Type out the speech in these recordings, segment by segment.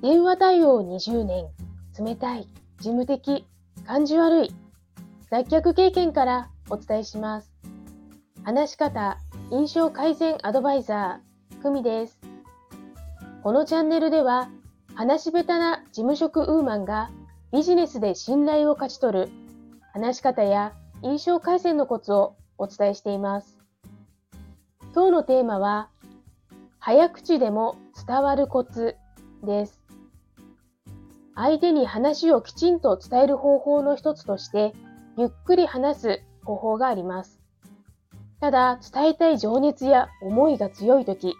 電話対応20年、冷たい、事務的、感じ悪い、脱却経験からお伝えします。話し方、印象改善アドバイザー、久美です。このチャンネルでは、話し下手な事務職ウーマンがビジネスで信頼を勝ち取る話し方や印象改善のコツをお伝えしています。今日のテーマは、早口でも伝わるコツです。相手に話をきちんと伝える方法の一つとして、ゆっくり話す方法があります。ただ、伝えたい情熱や思いが強いとき、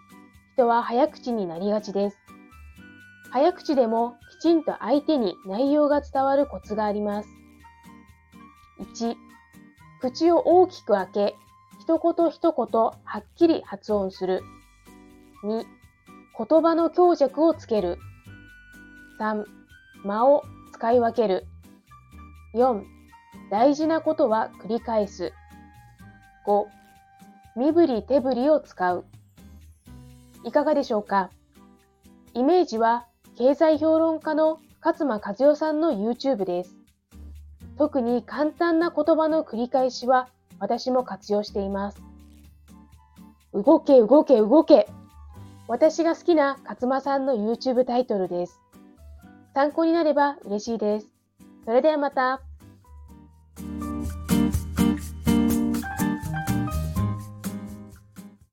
人は早口になりがちです。早口でもきちんと相手に内容が伝わるコツがあります。1、口を大きく開け、一言一言はっきり発音する。2、言葉の強弱をつける。3、間を使い分ける。4、大事なことは繰り返す。5、身振り手振りを使う。いかがでしょうか？イメージは経済評論家の勝間和代さんの YouTube です。特に簡単な言葉の繰り返しは私も活用しています。動け動け動け私が好きな勝間さんの YouTube タイトルです。参考になれば嬉しいです。それではまた。